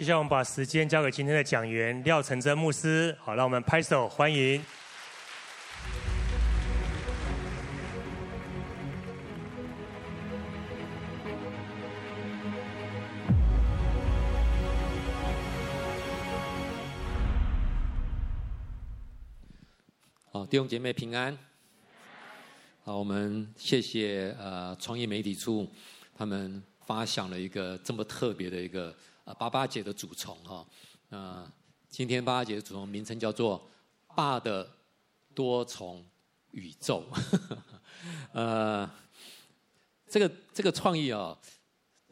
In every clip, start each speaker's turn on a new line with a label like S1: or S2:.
S1: 接下来我们把时间交给今天的讲员廖成真牧师。好，让我们拍手欢迎。
S2: 好，弟兄姐妹平安。好，我们谢谢呃创意媒体处，他们发想了一个这么特别的一个呃八八节的主从哈。呃、今天八八节的主从名称叫做“爸的多重宇宙”。呃，这个这个创意哦，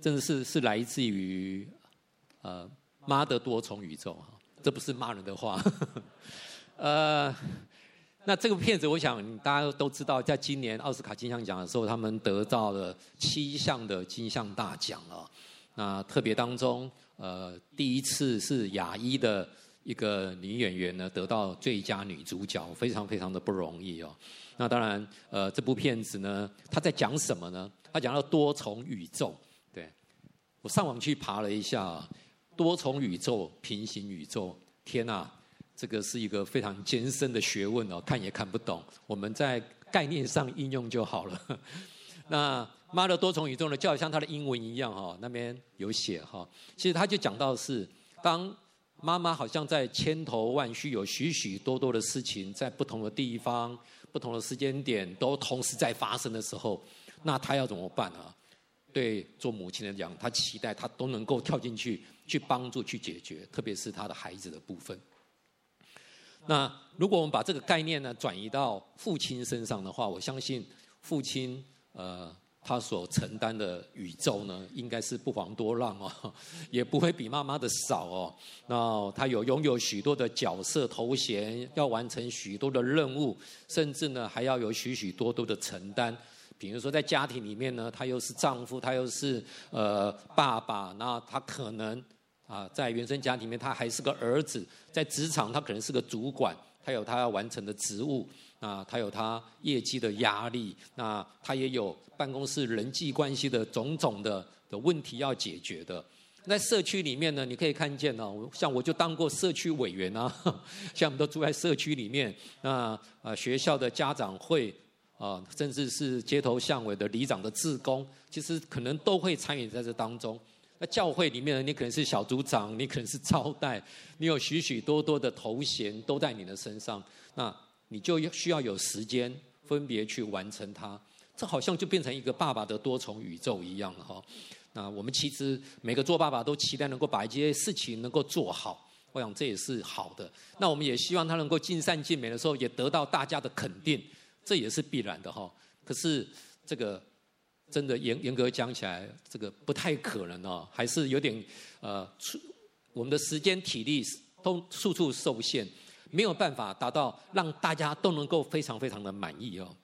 S2: 真的是是来自于呃妈的多重宇宙哈，这不是骂人的话。呃。那这个片子，我想大家都知道，在今年奥斯卡金像奖的时候，他们得到了七项的金像大奖啊。那特别当中，呃，第一次是亚裔的一个女演员呢，得到最佳女主角，非常非常的不容易哦。那当然，呃，这部片子呢，它在讲什么呢？它讲到多重宇宙。对，我上网去爬了一下，多重宇宙、平行宇宙，天哪！这个是一个非常艰深的学问哦，看也看不懂。我们在概念上应用就好了。那妈的多重宇宙呢，就好像他的英文一样哈，那边有写哈。其实他就讲到是，当妈妈好像在千头万绪，有许许多多的事情在不同的地方、不同的时间点都同时在发生的时候，那他要怎么办啊？对做母亲来讲，他期待他都能够跳进去，去帮助、去解决，特别是他的孩子的部分。那如果我们把这个概念呢转移到父亲身上的话，我相信父亲呃他所承担的宇宙呢，应该是不遑多让哦，也不会比妈妈的少哦。那他有拥有许多的角色头衔，要完成许多的任务，甚至呢还要有许许多多的承担。比如说在家庭里面呢，他又是丈夫，他又是呃爸爸，那他可能。啊，在原生家庭里面，他还是个儿子；在职场，他可能是个主管，他有他要完成的职务，啊，他有他业绩的压力，那他也有办公室人际关系的种种的的问题要解决的。在社区里面呢，你可以看见呢，像我就当过社区委员啊，像我们都住在社区里面，那啊学校的家长会啊，甚至是街头巷尾的里长的志工，其实可能都会参与在这当中。那教会里面呢，你可能是小组长，你可能是招待，你有许许多多的头衔都在你的身上，那你就需要有时间分别去完成它。这好像就变成一个爸爸的多重宇宙一样了哈。那我们其实每个做爸爸都期待能够把一些事情能够做好，我想这也是好的。那我们也希望他能够尽善尽美的时候，也得到大家的肯定，这也是必然的哈。可是这个。真的严严格讲起来，这个不太可能哦，还是有点呃，我们的时间体力都处处受限，没有办法达到让大家都能够非常非常的满意哦。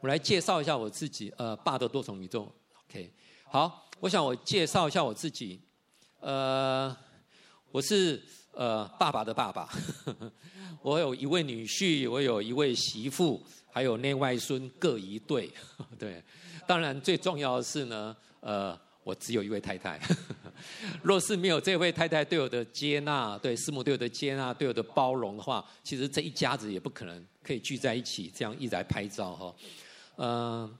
S2: 我来介绍一下我自己，呃，爸的多重宇宙，OK，好，我想我介绍一下我自己，呃，我是呃爸爸的爸爸，我有一位女婿，我有一位媳妇，还有内外孙各一对，对。当然，最重要的是呢，呃，我只有一位太太。若是没有这位太太对我的接纳，对师母对我的接纳，对我的包容的话，其实这一家子也不可能可以聚在一起，这样一来拍照哈。嗯、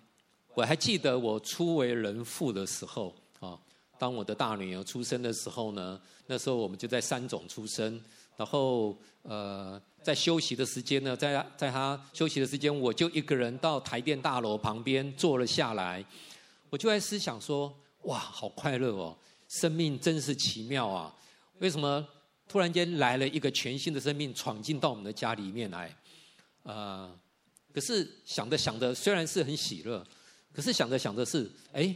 S2: 我还记得我初为人父的时候啊，当我的大女儿出生的时候呢，那时候我们就在三总出生，然后呃。在休息的时间呢，在在他休息的时间，我就一个人到台电大楼旁边坐了下来，我就在思想说：哇，好快乐哦！生命真是奇妙啊！为什么突然间来了一个全新的生命闯进到我们的家里面来？呃，可是想着想着，虽然是很喜乐，可是想着想着是，哎，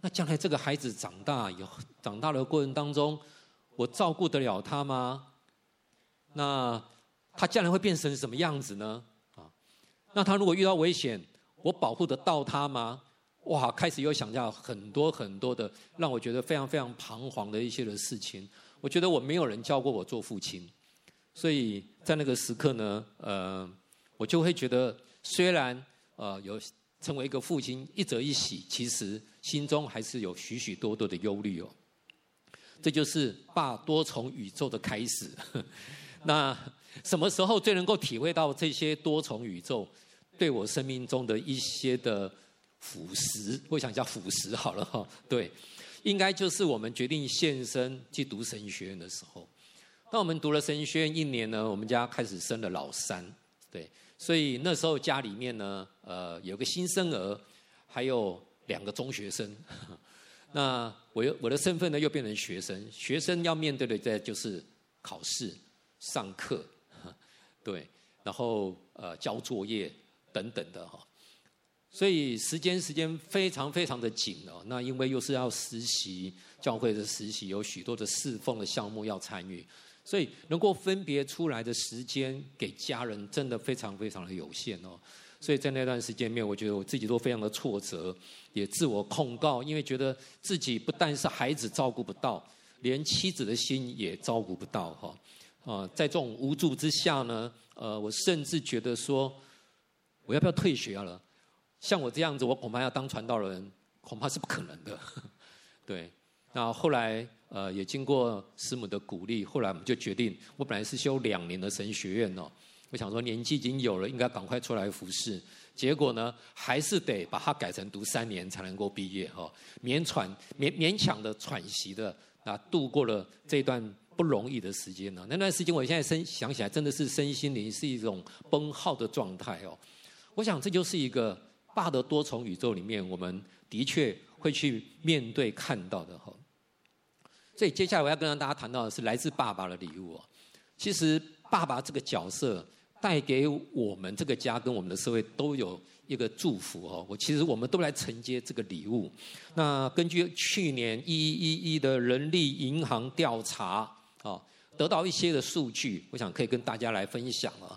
S2: 那将来这个孩子长大以后，长大的过程当中，我照顾得了他吗？那？他将来会变成什么样子呢？啊，那他如果遇到危险，我保护得到他吗？哇，开始又想到很多很多的，让我觉得非常非常彷徨的一些的事情。我觉得我没有人教过我做父亲，所以在那个时刻呢，呃，我就会觉得，虽然呃有成为一个父亲一则一喜，其实心中还是有许许多多的忧虑哦。这就是爸多重宇宙的开始。那什么时候最能够体会到这些多重宇宙对我生命中的一些的腐蚀？我想叫腐蚀好了哈。对，应该就是我们决定献身去读神学院的时候。当我们读了神学院一年呢，我们家开始生了老三。对，所以那时候家里面呢，呃，有个新生儿，还有两个中学生。那我又我的身份呢，又变成学生。学生要面对的在就是考试、上课，对，然后呃交作业等等的哈。所以时间时间非常非常的紧哦。那因为又是要实习，教会的实习有许多的侍奉的项目要参与，所以能够分别出来的时间给家人，真的非常非常的有限哦。所以在那段时间里面，我觉得我自己都非常的挫折，也自我控告，因为觉得自己不但是孩子照顾不到，连妻子的心也照顾不到哈。啊，在这种无助之下呢，呃，我甚至觉得说，我要不要退学了？像我这样子，我恐怕要当传道人，恐怕是不可能的。对，那后来呃，也经过师母的鼓励，后来我们就决定，我本来是修两年的神学院哦。我想说年纪已经有了，应该赶快出来服侍。结果呢，还是得把它改成读三年才能够毕业哈，勉喘勉勉强的喘息的啊，度过了这段不容易的时间呢。那段时间，我现在身想起来，真的是身心灵是一种崩耗的状态哦。我想这就是一个爸的多重宇宙里面，我们的确会去面对看到的哈。所以接下来我要跟大家谈到的是来自爸爸的礼物哦。其实爸爸这个角色。带给我们这个家跟我们的社会都有一个祝福哦。我其实我们都来承接这个礼物。那根据去年一一一的人力银行调查啊，得到一些的数据，我想可以跟大家来分享啊。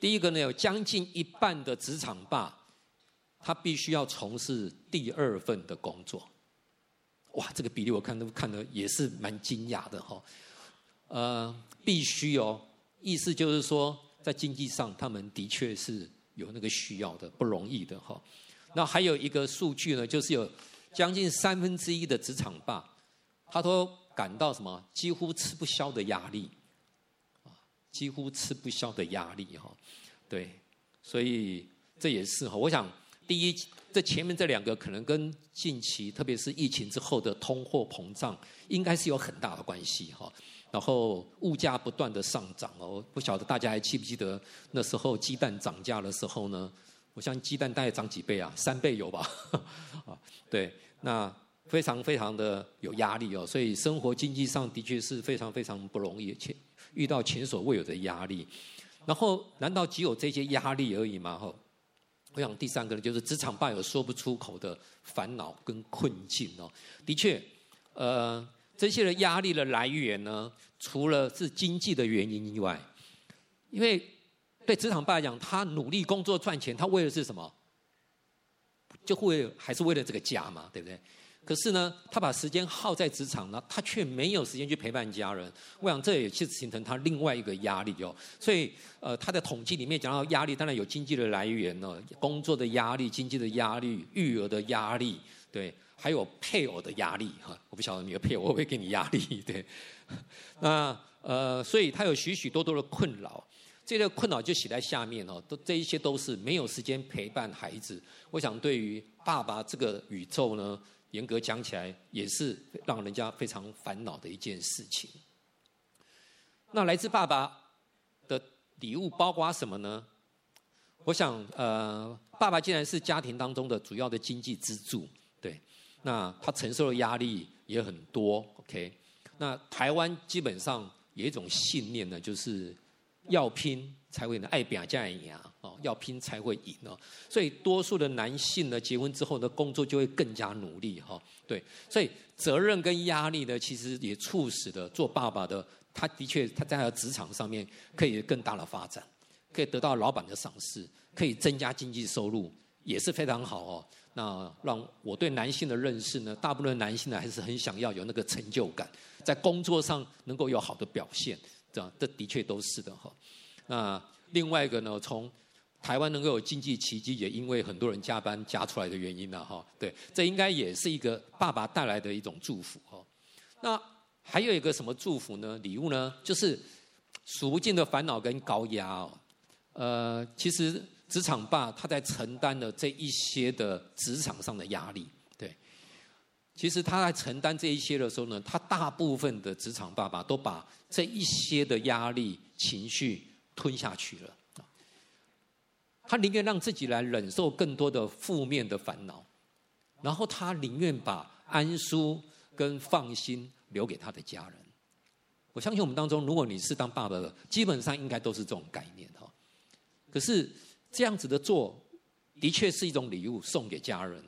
S2: 第一个呢，有将近一半的职场爸，他必须要从事第二份的工作。哇，这个比例我看都看得也是蛮惊讶的哈。呃，必须哦，意思就是说。在经济上，他们的确是有那个需要的，不容易的哈。那还有一个数据呢，就是有将近三分之一的职场爸，他都感到什么？几乎吃不消的压力，啊，几乎吃不消的压力哈。对，所以这也是哈。我想，第一，这前面这两个可能跟近期，特别是疫情之后的通货膨胀，应该是有很大的关系哈。然后物价不断的上涨哦，不晓得大家还记不记得那时候鸡蛋涨价的时候呢？我想鸡蛋大概涨几倍啊？三倍有吧？啊，对，那非常非常的有压力哦，所以生活经济上的确是非常非常不容易，且遇到前所未有的压力。然后难道只有这些压力而已吗？哈，我想第三个呢，就是职场爸有说不出口的烦恼跟困境哦。的确，呃。这些的压力的来源呢，除了是经济的原因以外，因为对职场爸来讲，他努力工作赚钱，他为的是什么？就会还是为了这个家嘛，对不对？可是呢，他把时间耗在职场呢，他却没有时间去陪伴家人。我想这也是形成他另外一个压力哦。所以，呃，他的统计里面讲到压力，当然有经济的来源呢，工作的压力、经济的压力、育儿的压力，对。还有配偶的压力哈，我不晓得你的配偶会不会给你压力，对？那呃，所以他有许许多多的困扰，这个困扰就写在下面哦，都这一些都是没有时间陪伴孩子。我想对于爸爸这个宇宙呢，严格讲起来也是让人家非常烦恼的一件事情。那来自爸爸的礼物包括什么呢？我想呃，爸爸既然是家庭当中的主要的经济支柱，对。那他承受的压力也很多，OK？那台湾基本上有一种信念呢，就是要拼才会能爱拼才会赢哦，要拼才会赢哦。所以多数的男性呢，结婚之后的工作就会更加努力哈。对，所以责任跟压力呢，其实也促使了做爸爸的，他的确他在他的职场上面可以更大的发展，可以得到老板的赏识，可以增加经济收入，也是非常好哦。那让我对男性的认识呢，大部分男性呢还是很想要有那个成就感，在工作上能够有好的表现，这样这的确都是的哈。那另外一个呢，从台湾能够有经济奇迹，也因为很多人加班加出来的原因呢哈。对，这应该也是一个爸爸带来的一种祝福哈。那还有一个什么祝福呢？礼物呢？就是数不尽的烦恼跟高压哦。呃，其实职场爸他在承担了这一些的职场上的压力。对，其实他在承担这一些的时候呢，他大部分的职场爸爸都把这一些的压力情绪吞下去了。他宁愿让自己来忍受更多的负面的烦恼，然后他宁愿把安舒跟放心留给他的家人。我相信我们当中，如果你是当爸爸的，基本上应该都是这种概念哈。可是这样子的做，的确是一种礼物送给家人。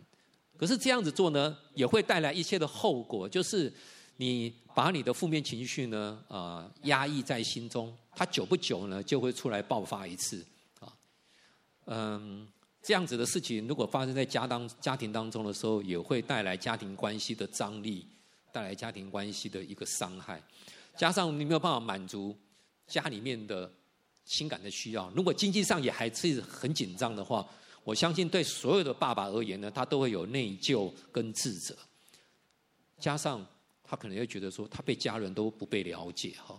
S2: 可是这样子做呢，也会带来一些的后果，就是你把你的负面情绪呢，啊，压抑在心中，它久不久呢，就会出来爆发一次。嗯，这样子的事情如果发生在家当家庭当中的时候，也会带来家庭关系的张力，带来家庭关系的一个伤害。加上你没有办法满足家里面的情感的需要，如果经济上也还是很紧张的话，我相信对所有的爸爸而言呢，他都会有内疚跟自责。加上他可能会觉得说，他被家人都不被了解哈，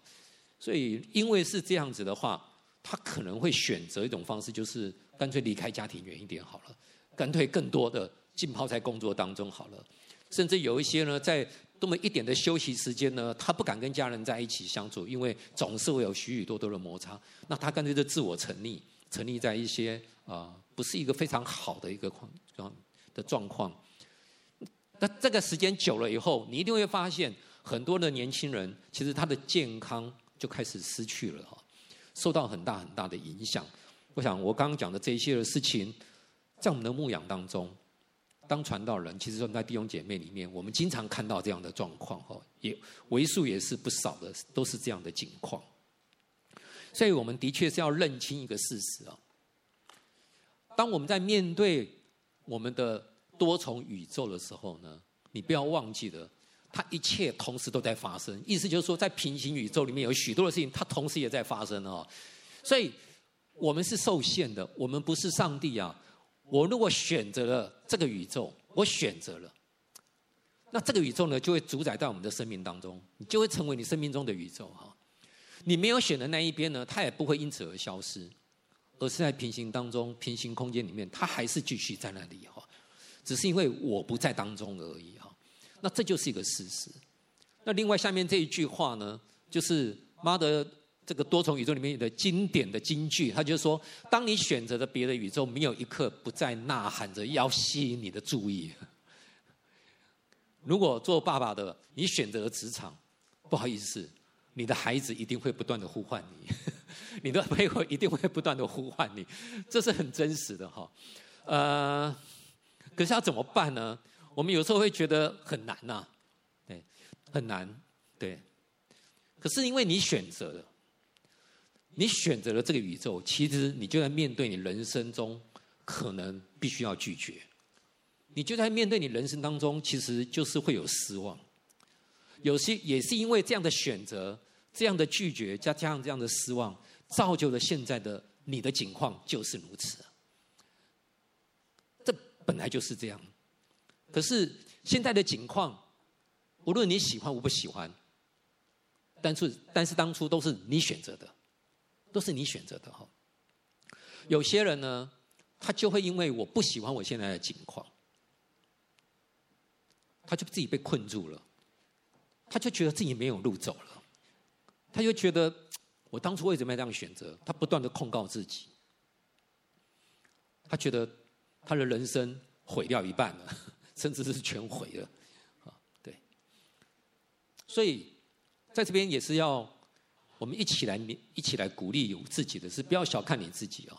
S2: 所以因为是这样子的话，他可能会选择一种方式，就是。干脆离开家庭远一点好了，干脆更多的浸泡在工作当中好了。甚至有一些呢，在多么一点的休息时间呢，他不敢跟家人在一起相处，因为总是会有许许多多的摩擦。那他干脆就自我沉溺，沉溺在一些啊、不是一个非常好的一个状的状况。那这个时间久了以后，你一定会发现，很多的年轻人其实他的健康就开始失去了哈，受到很大很大的影响。我想，我刚刚讲的这一些的事情，在我们的牧养当中，当传道人，其实说在弟兄姐妹里面，我们经常看到这样的状况，哈，也为数也是不少的，都是这样的情况。所以，我们的确是要认清一个事实啊。当我们在面对我们的多重宇宙的时候呢，你不要忘记了，它一切同时都在发生。意思就是说，在平行宇宙里面有许多的事情，它同时也在发生啊。所以。我们是受限的，我们不是上帝啊！我如果选择了这个宇宙，我选择了，那这个宇宙呢，就会主宰在我们的生命当中，你就会成为你生命中的宇宙哈。你没有选的那一边呢，它也不会因此而消失，而是在平行当中、平行空间里面，它还是继续在那里哈。只是因为我不在当中而已哈。那这就是一个事实。那另外下面这一句话呢，就是妈的。这个多重宇宙里面的经典的金句，他就说：当你选择的别的宇宙，没有一刻不再呐喊着要吸引你的注意。如果做爸爸的，你选择了职场，不好意思，你的孩子一定会不断的呼唤你，你的配偶一定会不断的呼唤你，这是很真实的哈。呃，可是要怎么办呢？我们有时候会觉得很难呐，对，很难，对。可是因为你选择了。你选择了这个宇宙，其实你就在面对你人生中可能必须要拒绝，你就在面对你人生当中，其实就是会有失望。有些也是因为这样的选择、这样的拒绝，加加上这样的失望，造就了现在的你的境况就是如此。这本来就是这样。可是现在的境况，无论你喜欢我不喜欢，但是但是当初都是你选择的。都是你选择的哈。有些人呢，他就会因为我不喜欢我现在的境况，他就自己被困住了，他就觉得自己没有路走了，他就觉得我当初为什么要这样选择？他不断的控告自己，他觉得他的人生毁掉一半了，甚至是全毁了！对，所以在这边也是要。我们一起来，一起来鼓励有自己的，是不要小看你自己哦。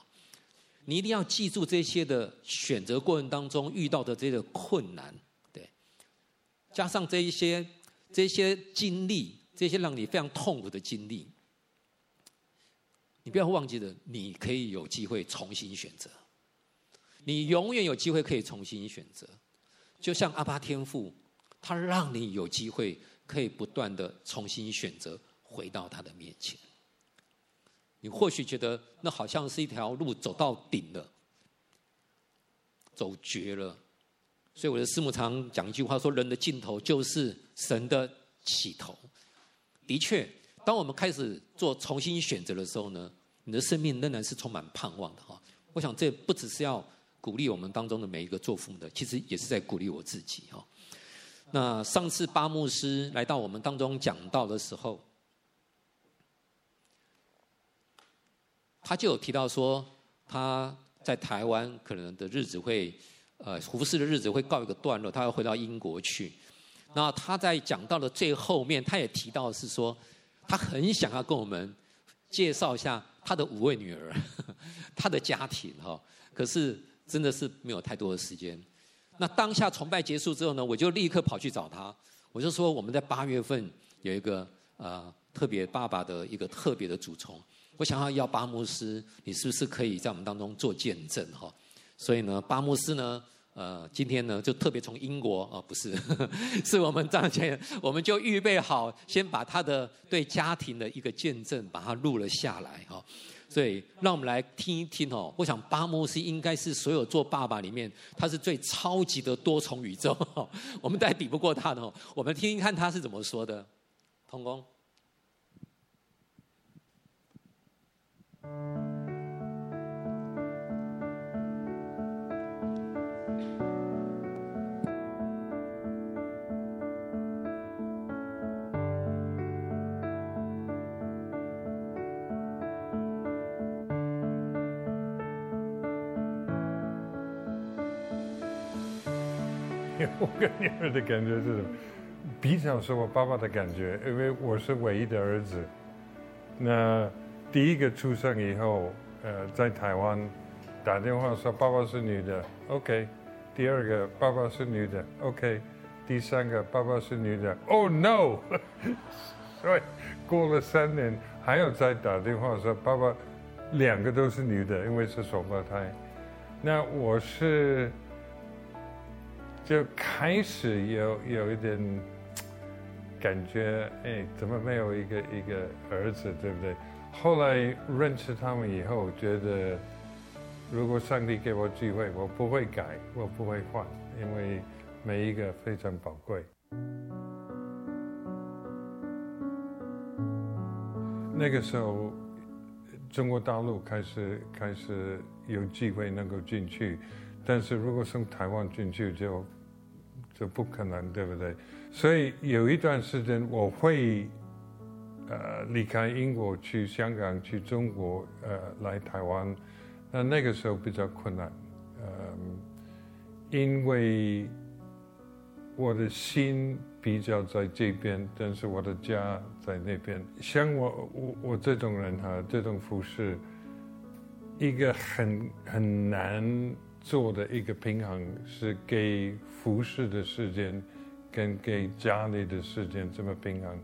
S2: 你一定要记住这些的选择过程当中遇到的这个困难，对，加上这一些这些经历，这些让你非常痛苦的经历，你不要忘记了，你可以有机会重新选择，你永远有机会可以重新选择。就像阿巴天赋，他让你有机会可以不断的重新选择。回到他的面前，你或许觉得那好像是一条路走到顶了，走绝了。所以我的师母常讲一句话说：“人的尽头就是神的起头。”的确，当我们开始做重新选择的时候呢，你的生命仍然是充满盼望的哈。我想这不只是要鼓励我们当中的每一个做父母的，其实也是在鼓励我自己哈。那上次巴牧师来到我们当中讲到的时候，他就有提到说他在台湾可能的日子会，呃，胡适的日子会告一个段落，他要回到英国去。那他在讲到的最后面，他也提到是说，他很想要跟我们介绍一下他的五位女儿，他的家庭哈。可是真的是没有太多的时间。那当下崇拜结束之后呢，我就立刻跑去找他，我就说我们在八月份有一个呃特别爸爸的一个特别的主从，我想要要巴牧师，你是不是可以在我们当中做见证哈？所以呢，巴牧师呢，呃，今天呢就特别从英国哦，不是，是我们张前，我们就预备好，先把他的对家庭的一个见证把它录了下来哈。所以，让我们来听一听哦。我想巴牧师应该是所有做爸爸里面，他是最超级的多重宇宙，我们再比不过他的哦。我们听听看他是怎么说的，童工。
S3: 我跟你们的感觉是，比较是我爸爸的感觉，因为我是唯一的儿子。那第一个出生以后，呃，在台湾打电话说爸爸是女的，OK。第二个爸爸是女的，OK。第三个爸爸是女的，Oh no！所以过了三年，还要再打电话说爸爸两个都是女的，因为是双胞胎。那我是。就开始有有一点感觉，哎，怎么没有一个一个儿子，对不对？后来认识他们以后，觉得如果上帝给我机会，我不会改，我不会换，因为每一个非常宝贵。那个时候，中国大陆开始开始有机会能够进去，但是如果从台湾进去就。就不可能，对不对？所以有一段时间我会，呃，离开英国去香港、去中国，呃，来台湾。那那个时候比较困难，嗯、呃，因为我的心比较在这边，但是我的家在那边。像我我我这种人哈，这种服侍，一个很很难。做的一个平衡是给服侍的时间，跟给家里的时间这么平衡，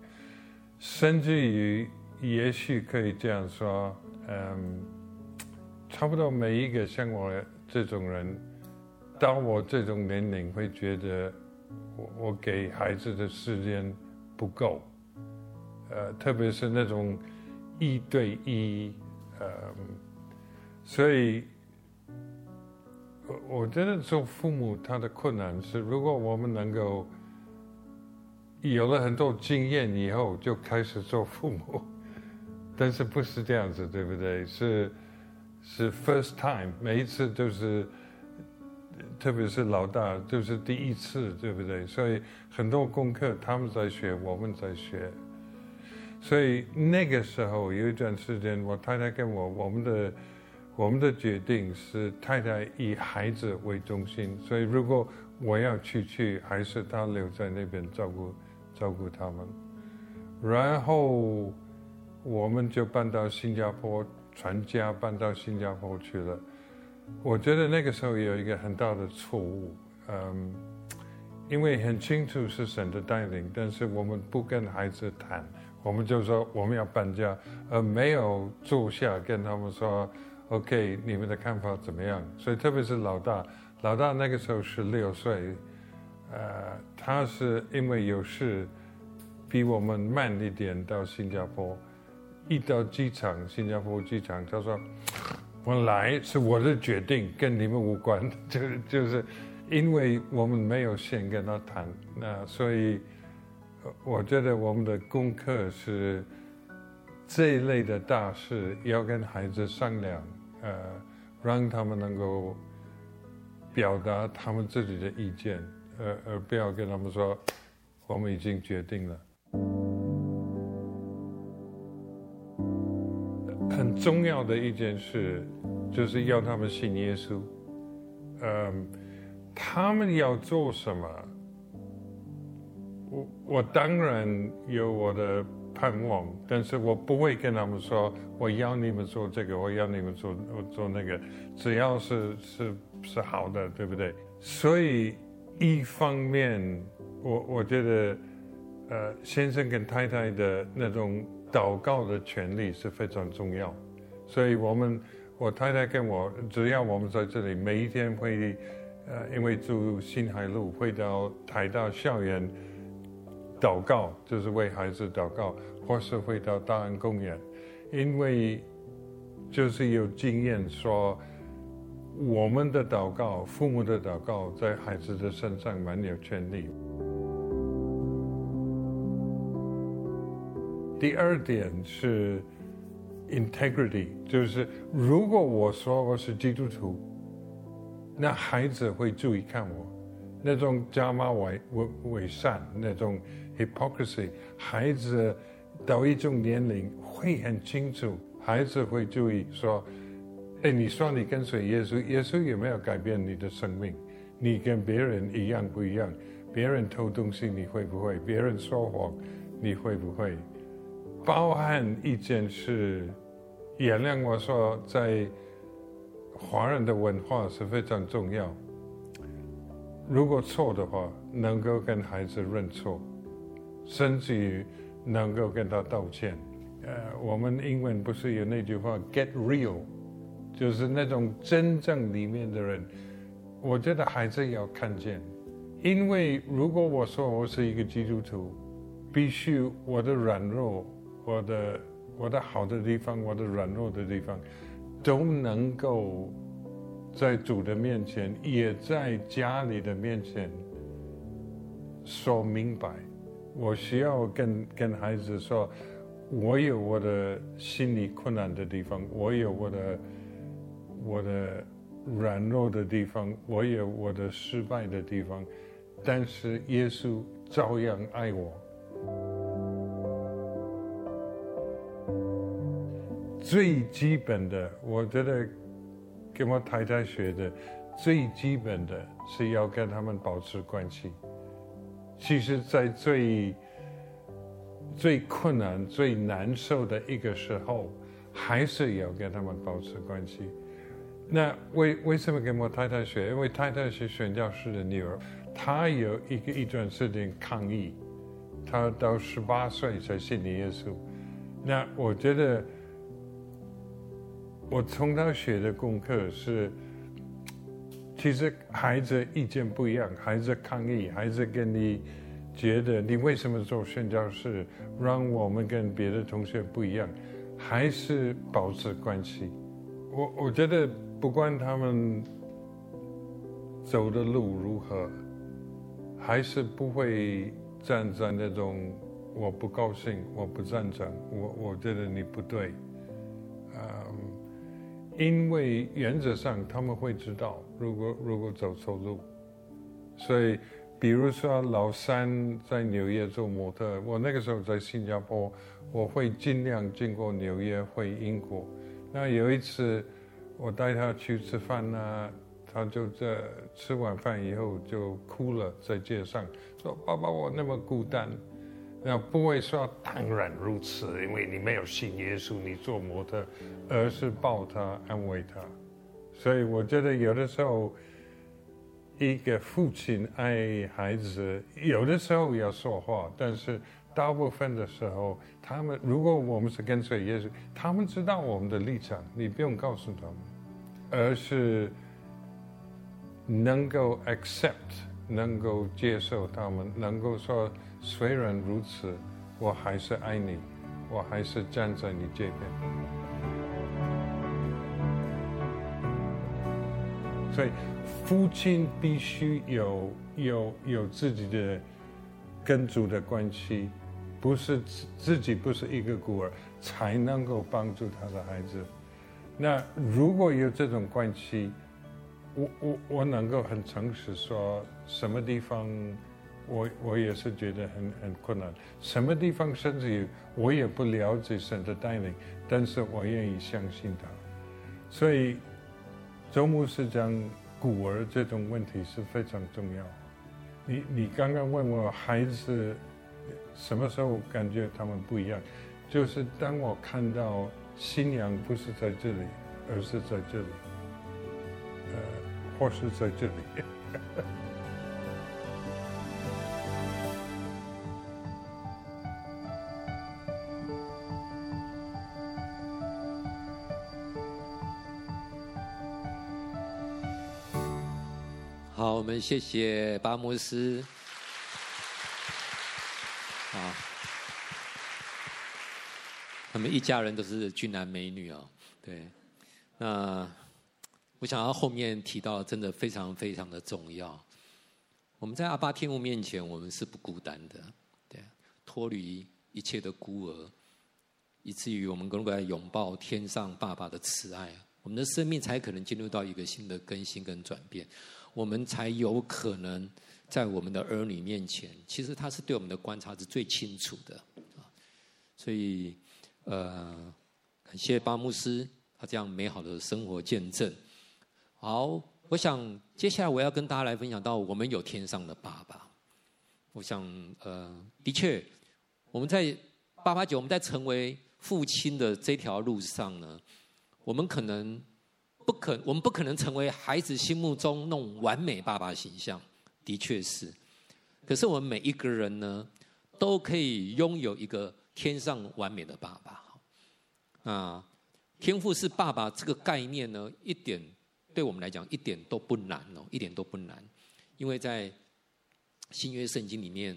S3: 甚至于也许可以这样说，嗯，差不多每一个像我这种人，到我这种年龄会觉得我我给孩子的时间不够，呃，特别是那种一对一，嗯，所以。我觉得做父母他的困难是，如果我们能够有了很多经验以后就开始做父母，但是不是这样子，对不对？是是 first time，每一次都是，特别是老大就是第一次，对不对？所以很多功课他们在学，我们在学。所以那个时候有一段时间，我太太跟我我们的。我们的决定是太太以孩子为中心，所以如果我要去去，还是她留在那边照顾照顾他们。然后我们就搬到新加坡，全家搬到新加坡去了。我觉得那个时候有一个很大的错误，嗯，因为很清楚是神的带领，但是我们不跟孩子谈，我们就说我们要搬家，而没有坐下跟他们说。OK，你们的看法怎么样？所以特别是老大，老大那个时候十六岁，呃，他是因为有事，比我们慢一点到新加坡。一到机场，新加坡机场，他说：“我来是我的决定，跟你们无关。”就就是因为我们没有先跟他谈，那所以我觉得我们的功课是这一类的大事要跟孩子商量，呃，让他们能够表达他们自己的意见，而而不要跟他们说我们已经决定了。很重要的一件事就是要他们信耶稣，嗯，他们要做什么？我我当然有我的盼望，但是我不会跟他们说，我要你们做这个，我要你们做做那个，只要是是是好的，对不对？所以一方面，我我觉得，呃，先生跟太太的那种祷告的权利是非常重要。所以我们我太太跟我，只要我们在这里，每一天会，呃，因为住新海路，会到台大校园。祷告就是为孩子祷告，或是回到大安公园，因为就是有经验说，我们的祷告、父母的祷告，在孩子的身上蛮有权利。第二点是 integrity，就是如果我说我是基督徒，那孩子会注意看我，那种假冒伪伪伪善那种。Hypocrisy，孩子到一种年龄会很清楚，孩子会注意说：“哎，你说你跟随耶稣，耶稣有没有改变你的生命？你跟别人一样不一样？别人偷东西你会不会？别人说谎你会不会？包含一件事，原谅我说，在华人的文化是非常重要。如果错的话，能够跟孩子认错。”甚至于能够跟他道歉，呃，我们英文不是有那句话 “get real”，就是那种真正里面的人。我觉得孩子要看见，因为如果我说我是一个基督徒，必须我的软弱、我的我的好的地方、我的软弱的地方，都能够在主的面前，也在家里的面前说明白。我需要跟跟孩子说，我有我的心理困难的地方，我有我的我的软弱的地方，我有我的失败的地方，但是耶稣照样爱我。最基本的，我觉得跟我太太学的最基本的是要跟他们保持关系。其实，在最最困难、最难受的一个时候，还是要跟他们保持关系。那为为什么跟我太太学？因为太太是宣教士的女儿，她有一个一段时间抗议，她到十八岁才信耶稣。那我觉得，我从她学的功课是。其实孩子意见不一样，孩子抗议，孩子跟你觉得你为什么做宣教士，让我们跟别的同学不一样，还是保持关系。我我觉得不管他们走的路如何，还是不会站在那种我不高兴，我不赞成，我我觉得你不对，嗯。因为原则上他们会知道，如果如果走错路，所以比如说老三在纽约做模特，我那个时候在新加坡，我会尽量经过纽约回英国。那有一次我带他去吃饭呢，他就在吃完饭以后就哭了，在街上说：“爸爸，我那么孤单。”那不会说当然如此，因为你没有信耶稣，你做模特，而是抱他安慰他。所以我觉得有的时候，一个父亲爱孩子，有的时候要说话，但是大部分的时候，他们如果我们是跟随耶稣，他们知道我们的立场，你不用告诉他们，而是能够 accept，能够接受他们，能够说。虽然如此，我还是爱你，我还是站在你这边。所以，父亲必须有有有自己的跟主的关系，不是自自己不是一个孤儿，才能够帮助他的孩子。那如果有这种关系，我我我能够很诚实说，什么地方我我也是觉得很很困难，什么地方甚至于我也不了解神的带领，但是我愿意相信他。所以周牧师讲孤儿这种问题是非常重要。你你刚刚问我孩子什么时候感觉他们不一样，就是当我看到新娘不是在这里，而是在这里。呃或是在这里。
S2: 好，我们谢谢巴姆斯。好，他我们一家人都是俊男美女哦。对，那。我想要后面提到，真的非常非常的重要。我们在阿爸天父面前，我们是不孤单的，对，脱离一切的孤儿，以至于我们能够来拥抱天上爸爸的慈爱，我们的生命才可能进入到一个新的更新跟转变，我们才有可能在我们的儿女面前，其实他是对我们的观察是最清楚的啊。所以，呃，感谢巴牧师他这样美好的生活见证。好，我想接下来我要跟大家来分享到，我们有天上的爸爸。我想，呃，的确，我们在八八九，我们在成为父亲的这条路上呢，我们可能不可，我们不可能成为孩子心目中那种完美爸爸形象，的确是。可是我们每一个人呢，都可以拥有一个天上完美的爸爸。啊，天父是爸爸这个概念呢，一点。对我们来讲一点都不难哦，一点都不难，因为在新约圣经里面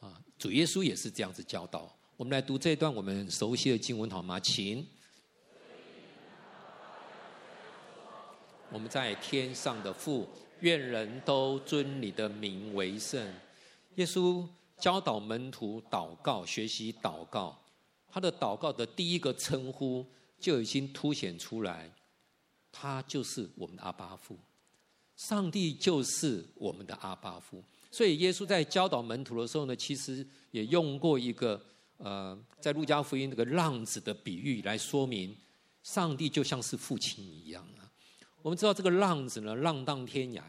S2: 啊，主耶稣也是这样子教导。我们来读这一段我们很熟悉的经文好吗？请。我们在天上的父，愿人都尊你的名为圣。耶稣教导门徒祷告，学习祷告，他的祷告的第一个称呼就已经凸显出来。他就是我们的阿爸父，上帝就是我们的阿爸父。所以耶稣在教导门徒的时候呢，其实也用过一个呃，在路加福音那个浪子的比喻来说明，上帝就像是父亲一样啊。我们知道这个浪子呢，浪荡天涯，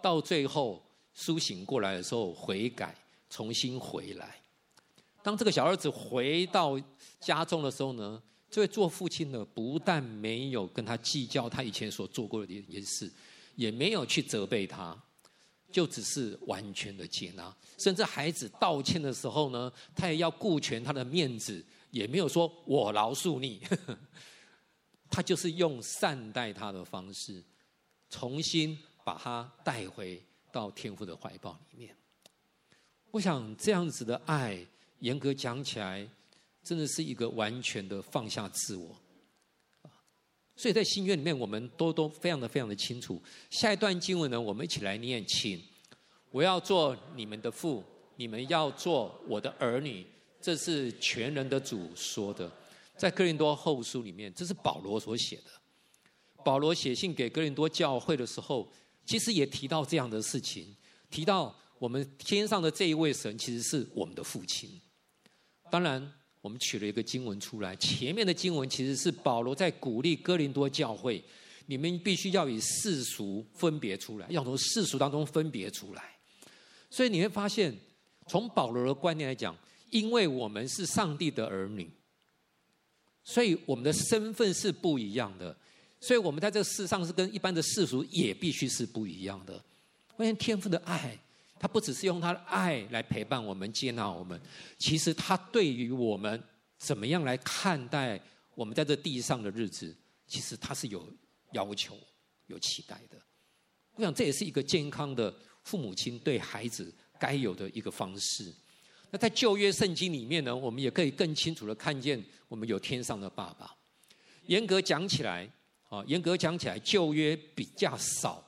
S2: 到最后苏醒过来的时候，悔改，重新回来。当这个小儿子回到家中的时候呢，这位做父亲的不但没有跟他计较他以前所做过的一件事，也没有去责备他，就只是完全的接纳。甚至孩子道歉的时候呢，他也要顾全他的面子，也没有说我饶恕你。他就是用善待他的方式，重新把他带回到天父的怀抱里面。我想这样子的爱，严格讲起来。真的是一个完全的放下自我，所以在新约里面，我们都都非常的非常的清楚。下一段经文呢，我们一起来念，请我要做你们的父，你们要做我的儿女。这是全能的主说的，在哥林多后书里面，这是保罗所写的。保罗写信给哥林多教会的时候，其实也提到这样的事情，提到我们天上的这一位神，其实是我们的父亲。当然。我们取了一个经文出来，前面的经文其实是保罗在鼓励哥林多教会，你们必须要以世俗分别出来，要从世俗当中分别出来。所以你会发现，从保罗的观念来讲，因为我们是上帝的儿女，所以我们的身份是不一样的，所以我们在这个世上是跟一般的世俗也必须是不一样的。发现天赋的爱。他不只是用他的爱来陪伴我们、接纳我们，其实他对于我们怎么样来看待我们在这地上的日子，其实他是有要求、有期待的。我想这也是一个健康的父母亲对孩子该有的一个方式。那在旧约圣经里面呢，我们也可以更清楚的看见我们有天上的爸爸。严格讲起来，啊，严格讲起来，旧约比较少，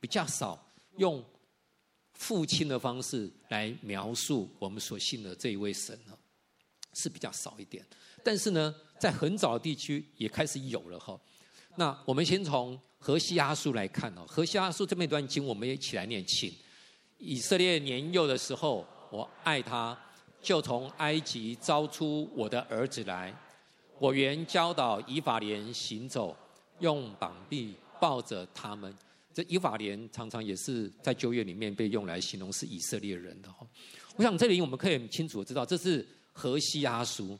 S2: 比较少用。父亲的方式来描述我们所信的这一位神呢，是比较少一点。但是呢，在很早的地区也开始有了哈。那我们先从何西阿书来看哦，何西阿书这么一段经，我们也一起来念，请以色列年幼的时候，我爱他，就从埃及招出我的儿子来。我原教导以法莲行走，用膀臂抱着他们。这以法莲常常也是在旧约里面被用来形容是以色列人的哈。我想这里我们可以很清楚的知道，这是何西阿书。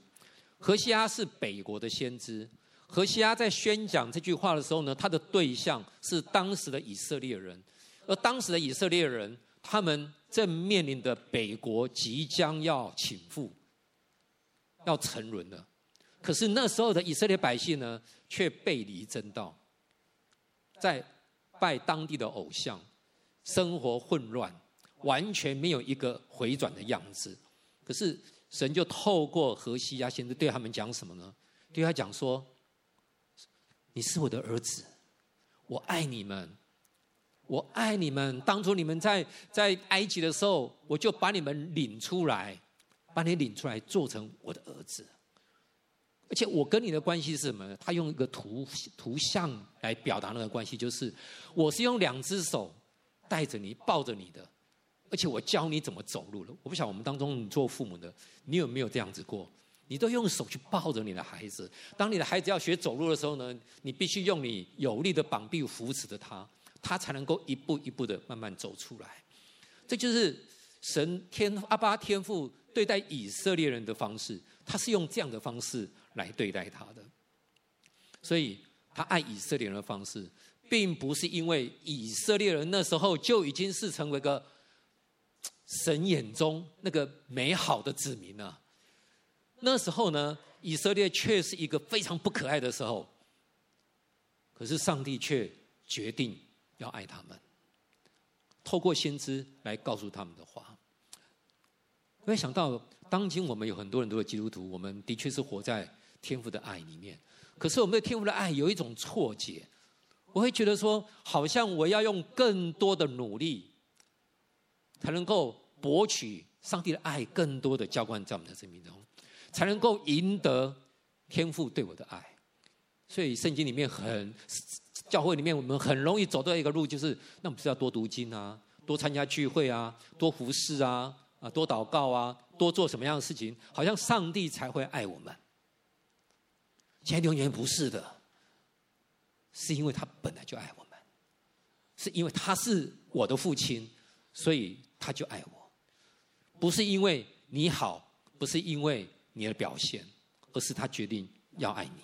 S2: 何西阿是北国的先知。何西阿在宣讲这句话的时候呢，他的对象是当时的以色列人，而当时的以色列人，他们正面临的北国即将要倾覆，要沉沦了。可是那时候的以色列百姓呢，却背离真道，在拜当地的偶像，生活混乱，完全没有一个回转的样子。可是神就透过何西阿先生对他们讲什么呢？对他讲说：“你是我的儿子，我爱你们，我爱你们。当初你们在在埃及的时候，我就把你们领出来，把你领出来做成我的儿子。”而且我跟你的关系是什么呢？他用一个图图像来表达那个关系，就是我是用两只手带着你、抱着你的，而且我教你怎么走路了。我不晓得我们当中你做父母的，你有没有这样子过？你都用手去抱着你的孩子。当你的孩子要学走路的时候呢，你必须用你有力的膀臂扶持着他，他才能够一步一步的慢慢走出来。这就是神天阿巴天父对待以色列人的方式，他是用这样的方式。来对待他的，所以他爱以色列人的方式，并不是因为以色列人那时候就已经是成为个神眼中那个美好的子民了。那时候呢，以色列却是一个非常不可爱的时候，可是上帝却决定要爱他们，透过先知来告诉他们的话。没想到，当今我们有很多很多的基督徒，我们的确是活在。天父的爱里面，可是我们对天父的爱有一种错觉，我会觉得说，好像我要用更多的努力，才能够博取上帝的爱，更多的浇灌在我们的生命中，才能够赢得天父对我的爱。所以圣经里面很，教会里面我们很容易走到一个路，就是那我们是要多读经啊，多参加聚会啊，多服侍啊，啊，多祷告啊，多做什么样的事情，好像上帝才会爱我们。前六年不是的，是因为他本来就爱我们，是因为他是我的父亲，所以他就爱我，不是因为你好，不是因为你的表现，而是他决定要爱你，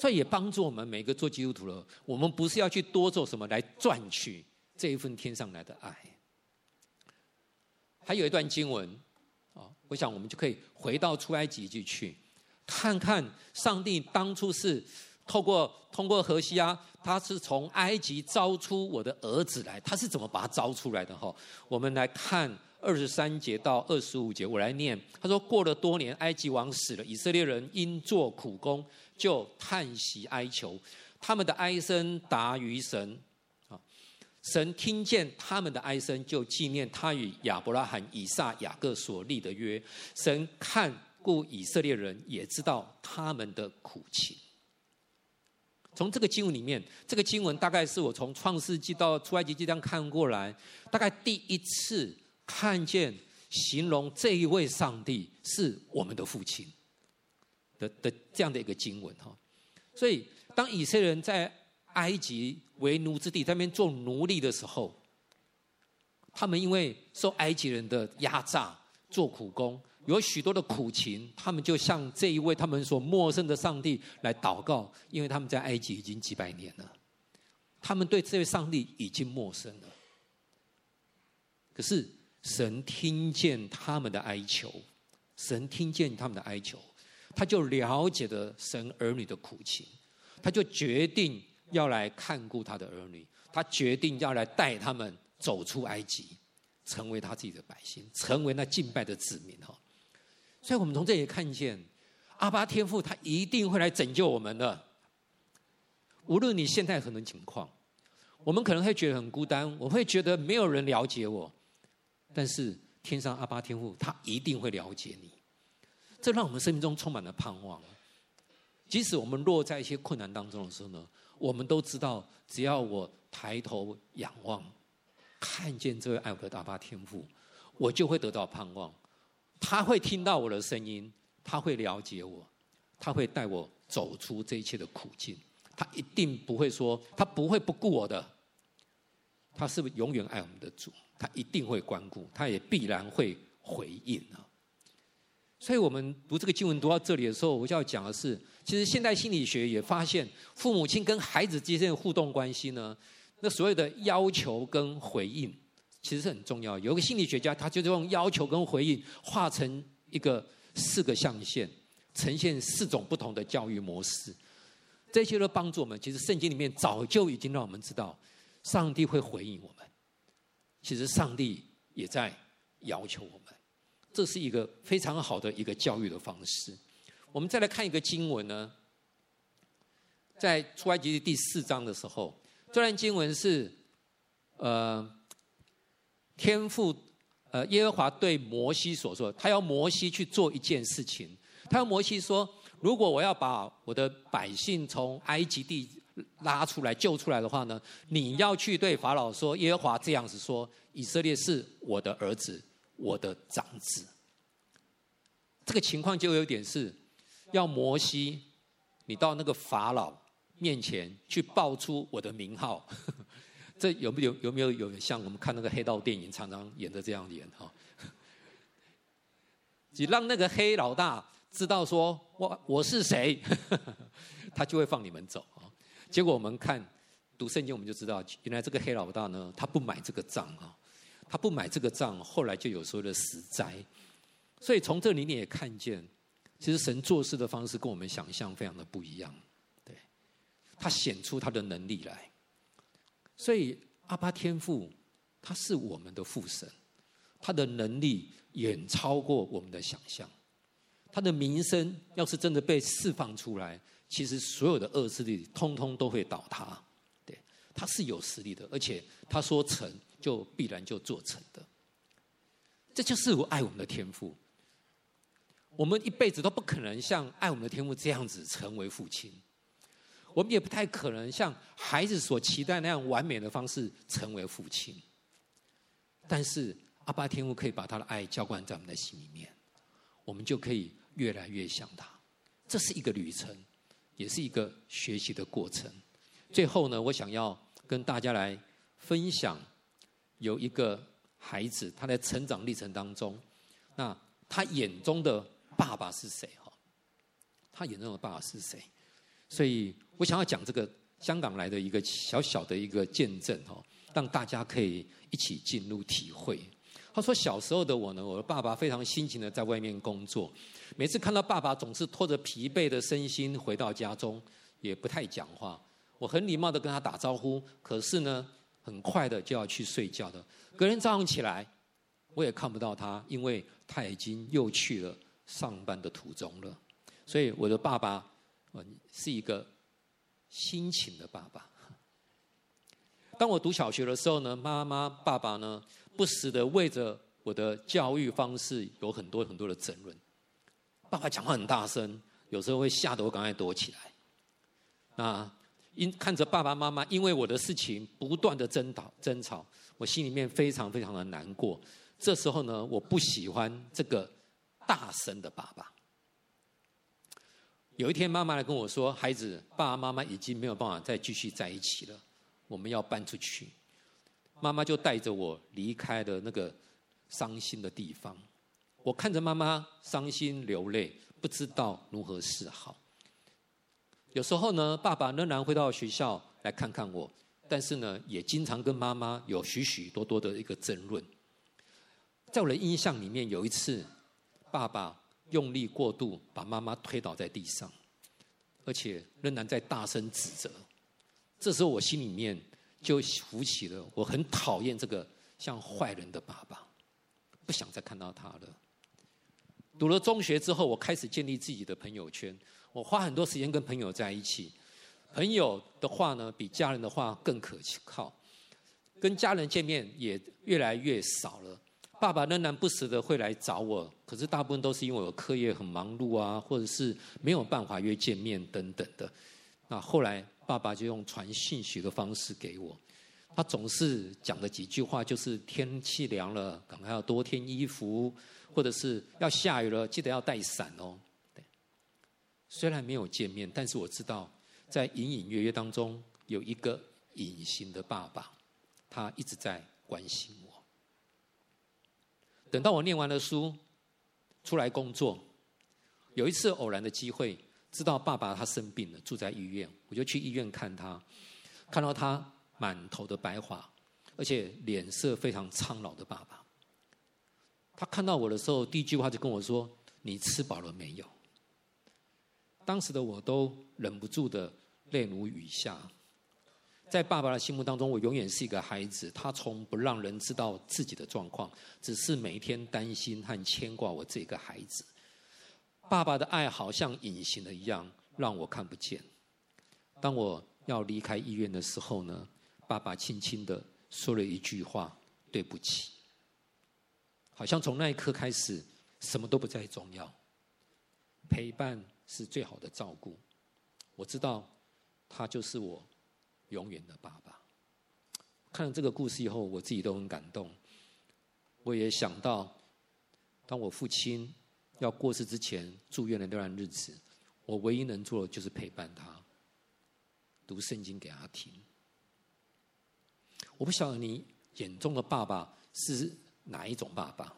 S2: 所以也帮助我们每个做基督徒的，我们不是要去多做什么来赚取这一份天上来的爱。还有一段经文啊，我想我们就可以回到出埃及记去。看看上帝当初是透过通过何西阿，他是从埃及招出我的儿子来，他是怎么把他招出来的？哈，我们来看二十三节到二十五节，我来念。他说：过了多年，埃及王死了，以色列人因做苦工，就叹息哀求，他们的哀声达于神。啊，神听见他们的哀声，就纪念他与亚伯拉罕、以撒、雅各所立的约。神看。故以色列人也知道他们的苦情。从这个经文里面，这个经文大概是我从创世纪到出埃及记这样看过来，大概第一次看见形容这一位上帝是我们的父亲的的这样的一个经文哈。所以，当以色列人在埃及为奴之地在那边做奴隶的时候，他们因为受埃及人的压榨，做苦工。有许多的苦情，他们就向这一位他们所陌生的上帝来祷告，因为他们在埃及已经几百年了，他们对这位上帝已经陌生了。可是神听见他们的哀求，神听见他们的哀求，他就了解了神儿女的苦情，他就决定要来看顾他的儿女，他决定要来带他们走出埃及，成为他自己的百姓，成为那敬拜的子民哈。所以，我们从这里看见，阿巴天父他一定会来拯救我们的。无论你现在什么情况，我们可能会觉得很孤单，我会觉得没有人了解我。但是天上阿巴天父，他一定会了解你。这让我们生命中充满了盼望。即使我们落在一些困难当中的时候呢，我们都知道，只要我抬头仰望，看见这位爱我的阿巴天父，我就会得到盼望。他会听到我的声音，他会了解我，他会带我走出这一切的苦境。他一定不会说，他不会不顾我的。他是不是永远爱我们的主，他一定会关顾，他也必然会回应啊。所以我们读这个经文读到这里的时候，我就要讲的是，其实现代心理学也发现，父母亲跟孩子之间的互动关系呢，那所谓的要求跟回应，其实是很重要。有一个心理学家，他就是用要求跟回应画成一个四个象限，呈现四种不同的教育模式。这些都帮助我们。其实圣经里面早就已经让我们知道，上帝会回应我们。其实上帝也在要求我们。这是一个非常好的一个教育的方式。我们再来看一个经文呢，在出埃及第四章的时候，这段经文是，呃，天父，呃，耶和华对摩西所说，他要摩西去做一件事情。他要摩西说，如果我要把我的百姓从埃及地拉出来、救出来的话呢，你要去对法老说，耶和华这样子说，以色列是我的儿子。我的长子，这个情况就有点是，要摩西，你到那个法老面前去报出我的名号，这有没有有没有有像我们看那个黑道电影常常演的这样演哈？你让那个黑老大知道说我我是谁，他就会放你们走啊。结果我们看读圣经，我们就知道，原来这个黑老大呢，他不买这个账啊。他不买这个账，后来就有所谓的死灾。所以从这里你也看见，其实神做事的方式跟我们想象非常的不一样。对，他显出他的能力来。所以阿巴天父他是我们的父神，他的能力远超过我们的想象。他的名声要是真的被释放出来，其实所有的恶势力通通都会倒塌。对，他是有实力的，而且他说成。就必然就做成的，这就是我爱我们的天赋。我们一辈子都不可能像爱我们的天赋这样子成为父亲，我们也不太可能像孩子所期待那样完美的方式成为父亲。但是阿爸天父可以把他的爱浇灌在我们的心里面，我们就可以越来越像他。这是一个旅程，也是一个学习的过程。最后呢，我想要跟大家来分享。有一个孩子，他在成长历程当中，那他眼中的爸爸是谁？哈，他眼中的爸爸是谁？所以我想要讲这个香港来的一个小小的一个见证，哈，让大家可以一起进入体会。他说：“小时候的我呢，我的爸爸非常辛勤的在外面工作，每次看到爸爸总是拖着疲惫的身心回到家中，也不太讲话。我很礼貌的跟他打招呼，可是呢。”很快的就要去睡觉的，隔天早上起来，我也看不到他，因为他已经又去了上班的途中了。所以我的爸爸，是一个辛勤的爸爸。当我读小学的时候呢，妈妈、爸爸呢，不时的为着我的教育方式有很多很多的争论。爸爸讲话很大声，有时候会吓得我赶快躲起来。那。因看着爸爸妈妈因为我的事情不断的争吵争吵，我心里面非常非常的难过。这时候呢，我不喜欢这个大声的爸爸。有一天，妈妈来跟我说：“孩子，爸爸妈妈已经没有办法再继续在一起了，我们要搬出去。”妈妈就带着我离开了那个伤心的地方。我看着妈妈伤心流泪，不知道如何是好。有时候呢，爸爸仍然会到学校来看看我，但是呢，也经常跟妈妈有许许多多的一个争论。在我的印象里面，有一次，爸爸用力过度把妈妈推倒在地上，而且仍然在大声指责。这时候我心里面就浮起了，我很讨厌这个像坏人的爸爸，不想再看到他了。读了中学之后，我开始建立自己的朋友圈。我花很多时间跟朋友在一起，朋友的话呢，比家人的话更可靠。跟家人见面也越来越少了。爸爸仍然不时的会来找我，可是大部分都是因为我课业很忙碌啊，或者是没有办法约见面等等的。那后来爸爸就用传信息的方式给我，他总是讲的几句话就是天气凉了，赶快要多添衣服，或者是要下雨了，记得要带伞哦。对，虽然没有见面，但是我知道在隐隐约约当中有一个隐形的爸爸，他一直在关心我。等到我念完了书，出来工作，有一次偶然的机会，知道爸爸他生病了，住在医院，我就去医院看他，看到他满头的白发，而且脸色非常苍老的爸爸。他看到我的时候，第一句话就跟我说：“你吃饱了没有？”当时的我都忍不住的泪如雨下。在爸爸的心目当中，我永远是一个孩子。他从不让人知道自己的状况，只是每天担心和牵挂我这个孩子。爸爸的爱好像隐形的一样，让我看不见。当我要离开医院的时候呢，爸爸轻轻的说了一句话：“对不起。”好像从那一刻开始，什么都不再重要，陪伴是最好的照顾。我知道，他就是我。永远的爸爸，看了这个故事以后，我自己都很感动。我也想到，当我父亲要过世之前住院的那段日子，我唯一能做的就是陪伴他，读圣经给他听。我不晓得你眼中的爸爸是哪一种爸爸。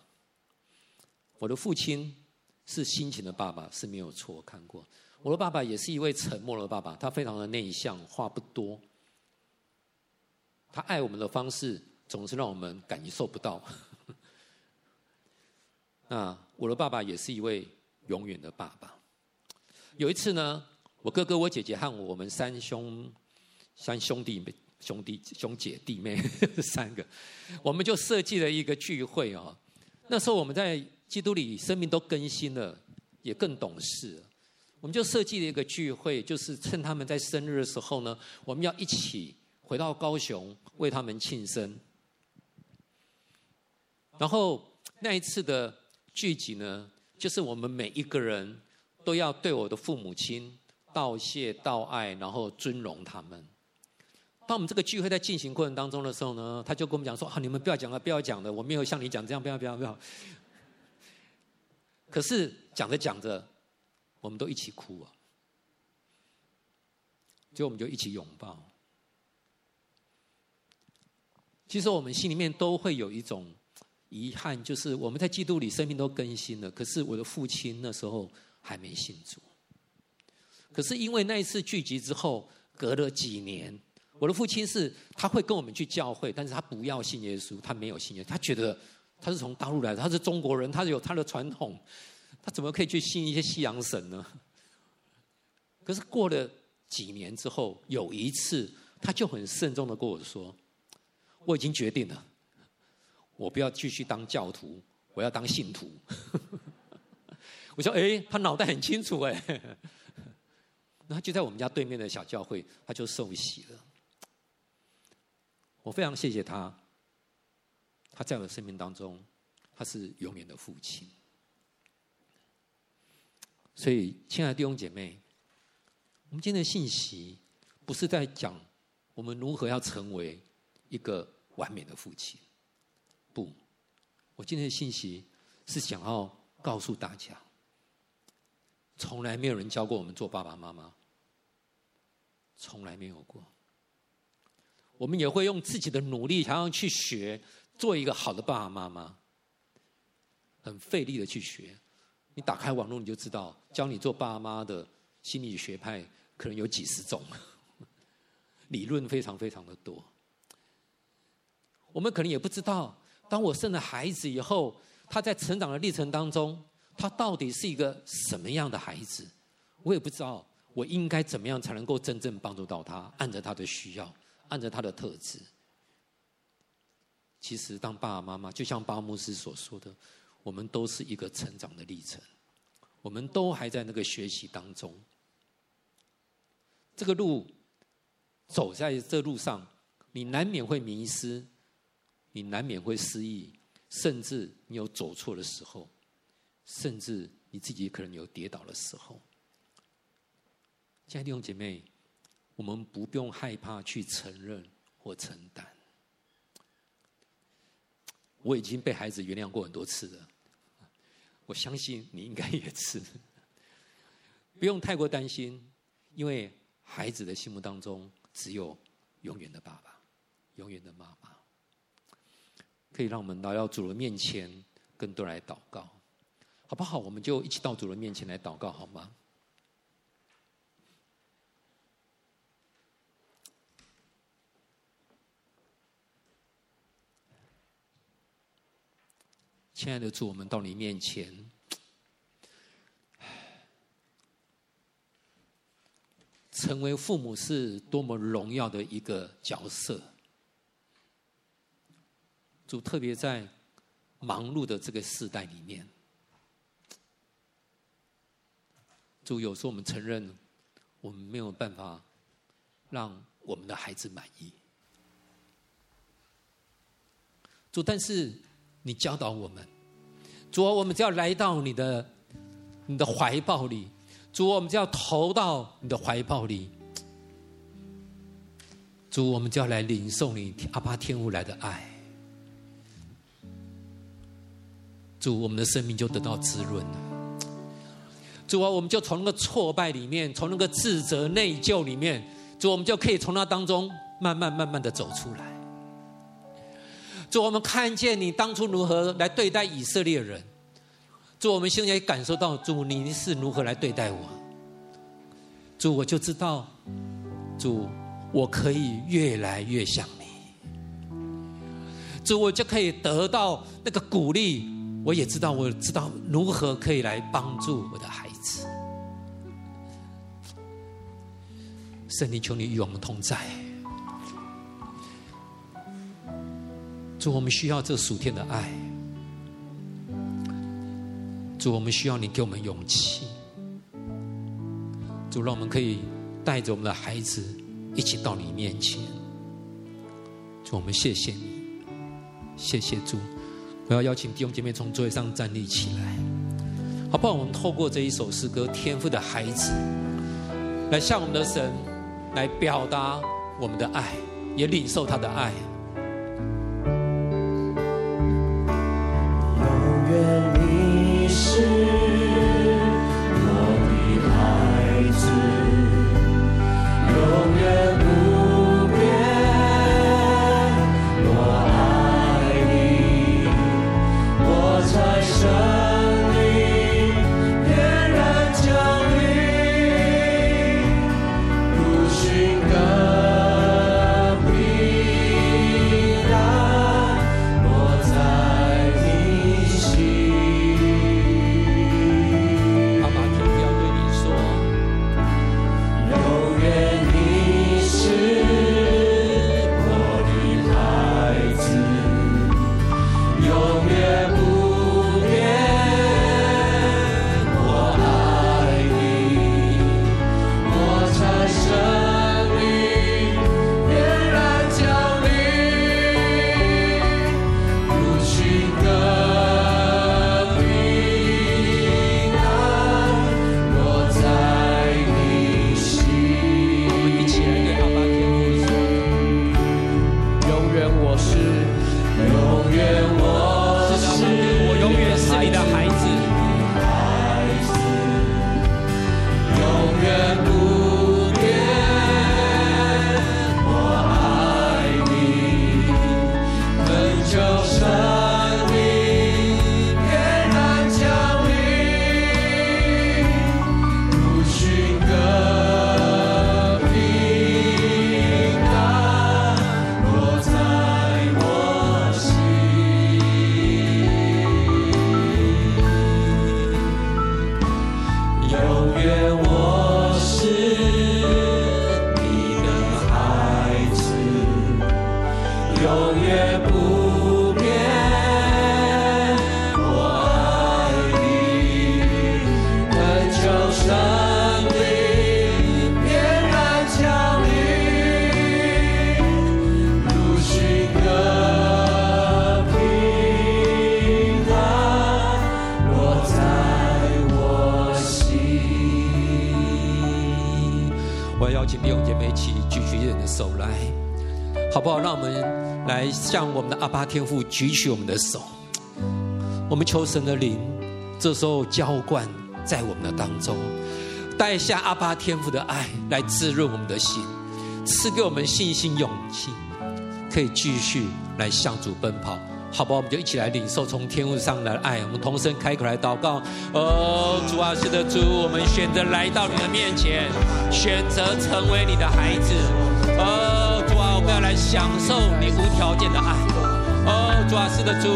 S2: 我的父亲是辛勤的爸爸，是没有错。我看过，我的爸爸也是一位沉默的爸爸，他非常的内向，话不多。他爱我们的方式总是让我们感受不到。那我的爸爸也是一位永远的爸爸。有一次呢，我哥哥、我姐姐和我们三兄、三兄弟、兄弟、兄姐弟妹 三个，我们就设计了一个聚会哦。那时候我们在基督里生命都更新了，也更懂事了。我们就设计了一个聚会，就是趁他们在生日的时候呢，我们要一起。回到高雄为他们庆生，然后那一次的聚集呢，就是我们每一个人都要对我的父母亲道谢、道爱，然后尊荣他们。当我们这个聚会在进行过程当中的时候呢，他就跟我们讲说：“啊，你们不要讲了，不要讲了，我没有像你讲这样，不要，不要，不要。”可是讲着讲着，我们都一起哭啊，就我们就一起拥抱。其实我们心里面都会有一种遗憾，就是我们在基督里生命都更新了，可是我的父亲那时候还没信主。可是因为那一次聚集之后，隔了几年，我的父亲是他会跟我们去教会，但是他不要信耶稣，他没有信耶稣，他觉得他是从大陆来的，他是中国人，他有他的传统，他怎么可以去信一些西洋神呢？可是过了几年之后，有一次他就很慎重的跟我说。我已经决定了，我不要继续当教徒，我要当信徒。我说：“哎，他脑袋很清楚哎。”然后就在我们家对面的小教会，他就受洗了。我非常谢谢他，他在我的生命当中，他是永远的父亲。所以，亲爱的弟兄姐妹，我们今天的信息不是在讲我们如何要成为一个。完美的父亲，不，我今天的信息是想要告诉大家，从来没有人教过我们做爸爸妈妈，从来没有过。我们也会用自己的努力，想要去学做一个好的爸爸妈妈，很费力的去学。你打开网络，你就知道，教你做爸妈的心理学派可能有几十种，理论非常非常的多。我们可能也不知道，当我生了孩子以后，他在成长的历程当中，他到底是一个什么样的孩子？我也不知道，我应该怎么样才能够真正帮助到他，按着他的需要，按着他的特质。其实，当爸爸妈妈，就像巴牧师所说的，我们都是一个成长的历程，我们都还在那个学习当中。这个路走在这路上，你难免会迷失，你难免会失忆，甚至你有走错的时候，甚至你自己可能有跌倒的时候。亲爱的弟兄姐妹，我们不用害怕去承认或承担。我已经被孩子原谅过很多次了，我相信你应该也是。不用太过担心，因为孩子的心目当中只有永远的爸爸，永远的妈妈。可以让我们来到主的面前，更多来祷告，好不好？我们就一起到主的面前来祷告，好吗？亲爱的主，我们到你面前，成为父母是多么荣耀的一个角色。主特别在忙碌的这个时代里面，主有时候我们承认，我们没有办法让我们的孩子满意。主，但是。你教导我们，主，我们只要来到你的你的怀抱里，主，我们只要投到你的怀抱里，主，我们就要来领受你阿爸天父来的爱，主，我们的生命就得到滋润了。主啊，我们就从那个挫败里面，从那个自责内疚里面，主，我们就可以从那当中慢慢慢慢的走出来。主，我们看见你当初如何来对待以色列人。主，我们现在感受到主你是如何来对待我。主，我就知道，主，我可以越来越像你。主，我就可以得到那个鼓励。我也知道，我知道如何可以来帮助我的孩子。圣灵，求你与我们同在。主，我们需要这属天的爱。主，我们需要你给我们勇气。主，让我们可以带着我们的孩子一起到你面前。主，我们谢谢你，谢谢主。我要邀请弟兄姐妹从座位上站立起来，好不好？我们透过这一首诗歌《天赋的孩子》，来向我们的神来表达我们的爱，也领受他的爱。阿爸天父举起我们的手。我们求神的灵，这时候浇灌在我们的当中，带下阿爸天父的爱来滋润我们的心，赐给我们信心勇气，可以继续来向主奔跑。好不好？我们就一起来领受从天父上来的爱。我们同声开口来祷告。哦，主啊，是的，主，我们选择来到你的面前，选择成为你的孩子。哦，主啊，我们要来享受你无条件的爱。主啊，是的，主，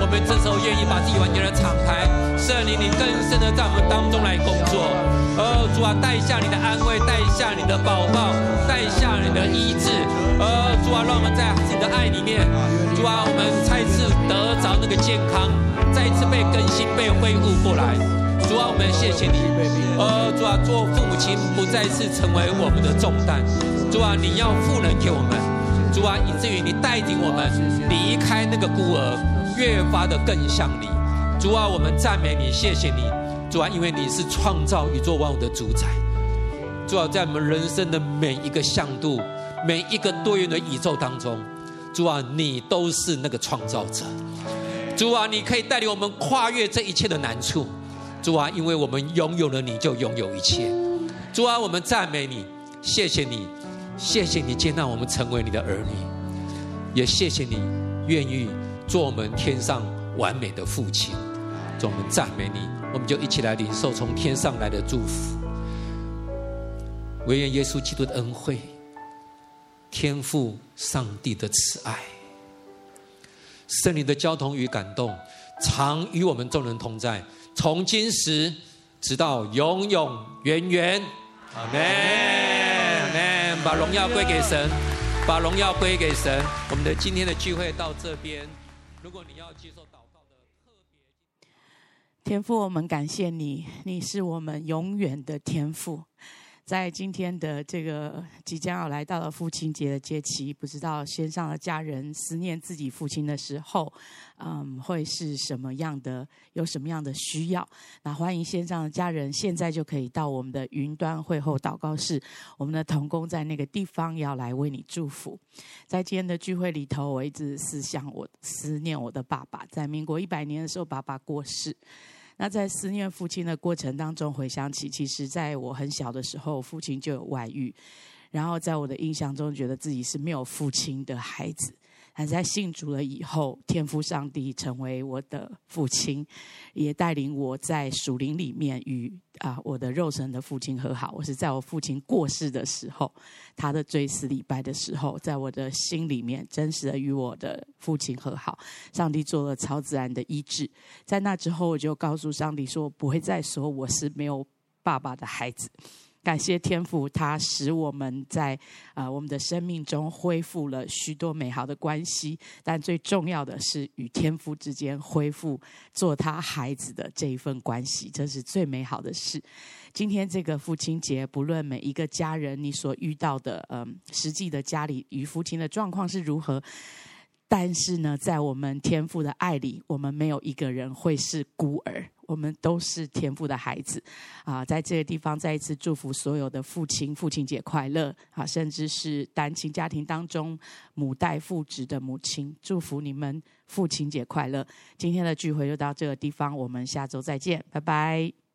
S2: 我们这时候愿意把自己完全的敞开，圣灵，你更深的在我们当中来工作。哦，主啊，带下你的安慰，带下你的宝宝，带下你的医治。哦，主啊，让我们在自己的爱里面。主啊，我们再次得着那个健康，再一次被更新、被恢复过来。主啊，我们谢谢你。呃，主啊，做父母亲不再是成为我们的重担。主啊，你要赋能给我们。主啊，以至于你带领我们离开那个孤儿，越发的更像你。主啊，我们赞美你，谢谢你。主啊，因为你是创造宇宙万物的主宰。主啊，在我们人生的每一个向度、每一个多元的宇宙当中。主啊，你都是那个创造者。主啊，你可以带领我们跨越这一切的难处。主啊，因为我们拥有了你，就拥有一切。主啊，我们赞美你，谢谢你，谢谢你接纳我们成为你的儿女，也谢谢你愿意做我们天上完美的父亲。主，我们赞美你，我们就一起来领受从天上来的祝福。唯愿耶稣基督的恩惠。天父上帝的慈爱，圣灵的交通与感动，常与我们众人同在，从今时直到永永远远。阿门，把荣耀归给神，把荣耀归给神。我们的今天的聚会到这边。如果你要接受祷告的特别，
S4: 天父，我们感谢你，你是我们永远的天父。在今天的这个即将要来到的父亲节的节期，不知道先上的家人思念自己父亲的时候，嗯，会是什么样的？有什么样的需要？那欢迎线上的家人，现在就可以到我们的云端会后祷告室，我们的童工在那个地方要来为你祝福。在今天的聚会里头，我一直思想我思念我的爸爸，在民国一百年的时候，爸爸过世。那在思念父亲的过程当中，回想起，其实在我很小的时候，父亲就有外遇，然后在我的印象中，觉得自己是没有父亲的孩子。但在信主了以后，天父上帝成为我的父亲，也带领我在属灵里面与啊我的肉身的父亲和好。我是在我父亲过世的时候，他的追思礼拜的时候，在我的心里面真实的与我的父亲和好。上帝做了超自然的医治。在那之后，我就告诉上帝说，不会再说我是没有爸爸的孩子。感谢天父，他使我们在啊、我们的生命中恢复了许多美好的关系，但最重要的是与天父之间恢复做他孩子的这一份关系，这是最美好的事。今天这个父亲节，不论每一个家人你所遇到的嗯、实际的家里与父亲的状况是如何，但是呢，在我们天父的爱里，我们没有一个人会是孤儿。我们都是天父的孩子，啊，在这个地方再一次祝福所有的父亲，父亲节快乐啊！甚至是单亲家庭当中母带父职的母亲，祝福你们父亲节快乐。今天的聚会就到这个地方，我们下周再见，拜拜。